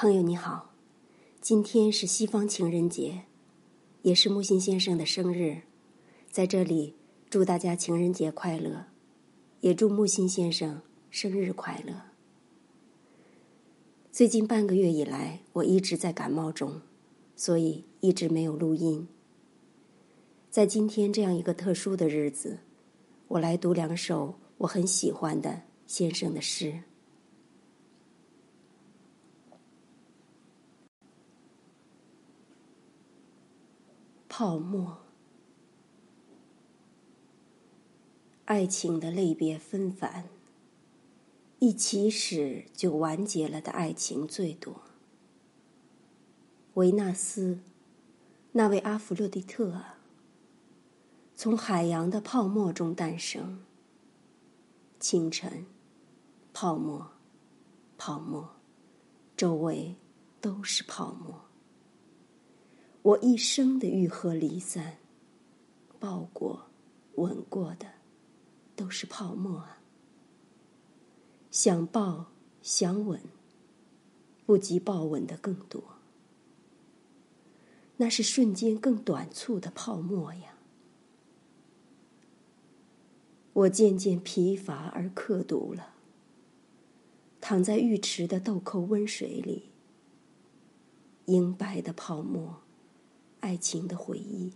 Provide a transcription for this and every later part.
朋友你好，今天是西方情人节，也是木心先生的生日，在这里祝大家情人节快乐，也祝木心先生生日快乐。最近半个月以来，我一直在感冒中，所以一直没有录音。在今天这样一个特殊的日子，我来读两首我很喜欢的先生的诗。泡沫，爱情的类别纷繁，一起始就完结了的爱情最多。维纳斯，那位阿弗洛狄特啊，从海洋的泡沫中诞生。清晨，泡沫，泡沫，周围都是泡沫。我一生的愈合离散，抱过、吻过的，都是泡沫啊。想抱、想吻，不及抱吻的更多。那是瞬间更短促的泡沫呀。我渐渐疲乏而刻毒了，躺在浴池的豆蔻温水里，银白的泡沫。爱情的回忆，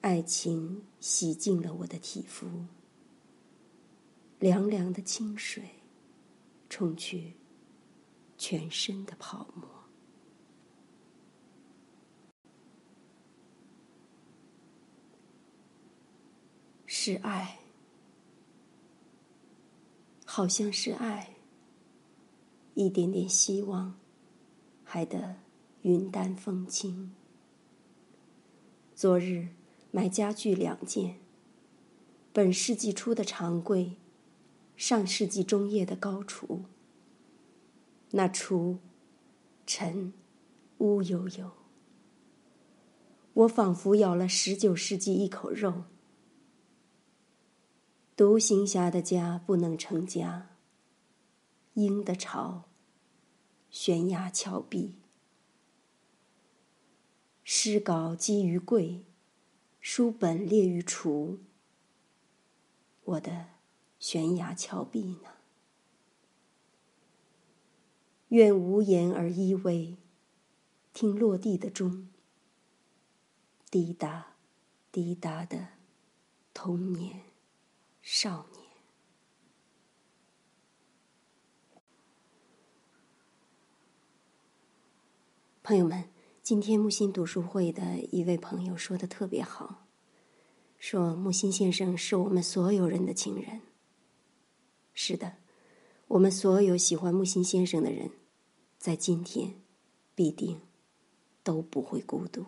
爱情洗净了我的体肤，凉凉的清水冲去全身的泡沫，是爱，好像是爱，一点点希望，还得云淡风轻。昨日买家具两件，本世纪初的长柜，上世纪中叶的高厨。那厨沉乌悠悠，我仿佛咬了十九世纪一口肉。独行侠的家不能成家，鹰的巢，悬崖峭壁。诗稿积于柜，书本列于橱。我的悬崖峭壁呢？愿无言而依偎，听落地的钟，滴答滴答的童年少年。朋友们。今天木心读书会的一位朋友说的特别好，说木心先生是我们所有人的情人。是的，我们所有喜欢木心先生的人，在今天必定都不会孤独。